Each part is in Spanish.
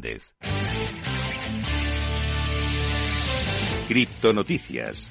Fernández. Criptonoticias.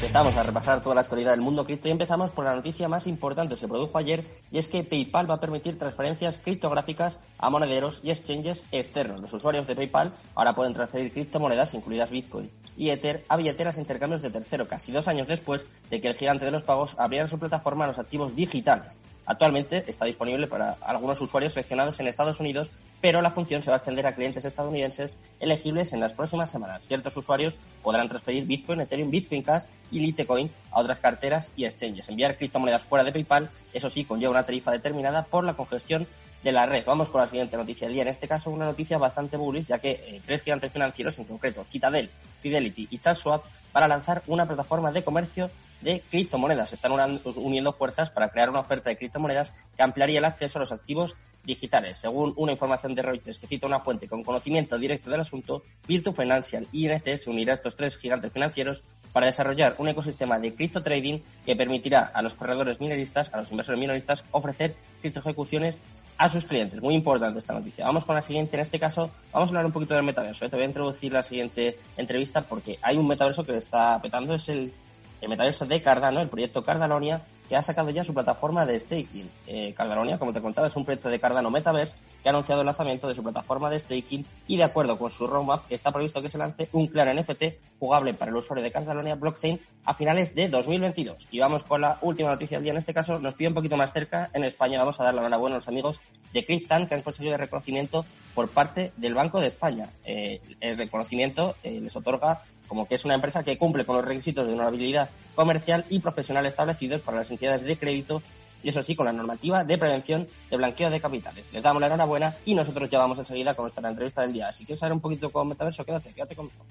Empezamos a repasar toda la actualidad del mundo cripto y empezamos por la noticia más importante que se produjo ayer y es que PayPal va a permitir transferencias criptográficas a monederos y exchanges externos. Los usuarios de PayPal ahora pueden transferir criptomonedas, incluidas Bitcoin y Ether, a billeteras e intercambios de tercero, casi dos años después de que el gigante de los pagos abriera su plataforma a los activos digitales. Actualmente está disponible para algunos usuarios seleccionados en Estados Unidos pero la función se va a extender a clientes estadounidenses elegibles en las próximas semanas. Ciertos usuarios podrán transferir Bitcoin, Ethereum, Bitcoin Cash y Litecoin a otras carteras y exchanges. Enviar criptomonedas fuera de PayPal, eso sí, conlleva una tarifa determinada por la congestión de la red. Vamos con la siguiente noticia del día. En este caso, una noticia bastante bullish, ya que eh, tres gigantes financieros, en concreto Citadel, Fidelity y Charles Schwab, para lanzar una plataforma de comercio de criptomonedas. Están uniendo fuerzas para crear una oferta de criptomonedas que ampliaría el acceso a los activos digitales. Según una información de Reuters que cita una fuente con conocimiento directo del asunto, Virtu Financial y INC se unirá a estos tres gigantes financieros para desarrollar un ecosistema de cripto trading que permitirá a los corredores minoristas, a los inversores minoristas, ofrecer cripto ejecuciones a sus clientes. Muy importante esta noticia. Vamos con la siguiente. En este caso, vamos a hablar un poquito del metaverso. ¿eh? Te voy a introducir la siguiente entrevista porque hay un metaverso que está petando. Es el, el metaverso de Cardano, el proyecto Cardanonia, que ha sacado ya su plataforma de staking. Eh, como te contaba, es un proyecto de Cardano Metaverse que ha anunciado el lanzamiento de su plataforma de staking y de acuerdo con su roadmap está previsto que se lance un clan NFT jugable para el usuario de Cardanonia Blockchain a finales de 2022. Y vamos con la última noticia del día. En este caso nos pide un poquito más cerca. En España vamos a dar la enhorabuena a los amigos de Cryptan que han conseguido el reconocimiento por parte del Banco de España. Eh, el reconocimiento eh, les otorga como que es una empresa que cumple con los requisitos de honorabilidad comercial y profesional establecidos para las entidades de crédito y eso sí, con la normativa de prevención de blanqueo de capitales. Les damos la enhorabuena y nosotros ya vamos enseguida con nuestra entrevista del día. Si quieres saber un poquito con Metaverso, quédate, quédate conmigo.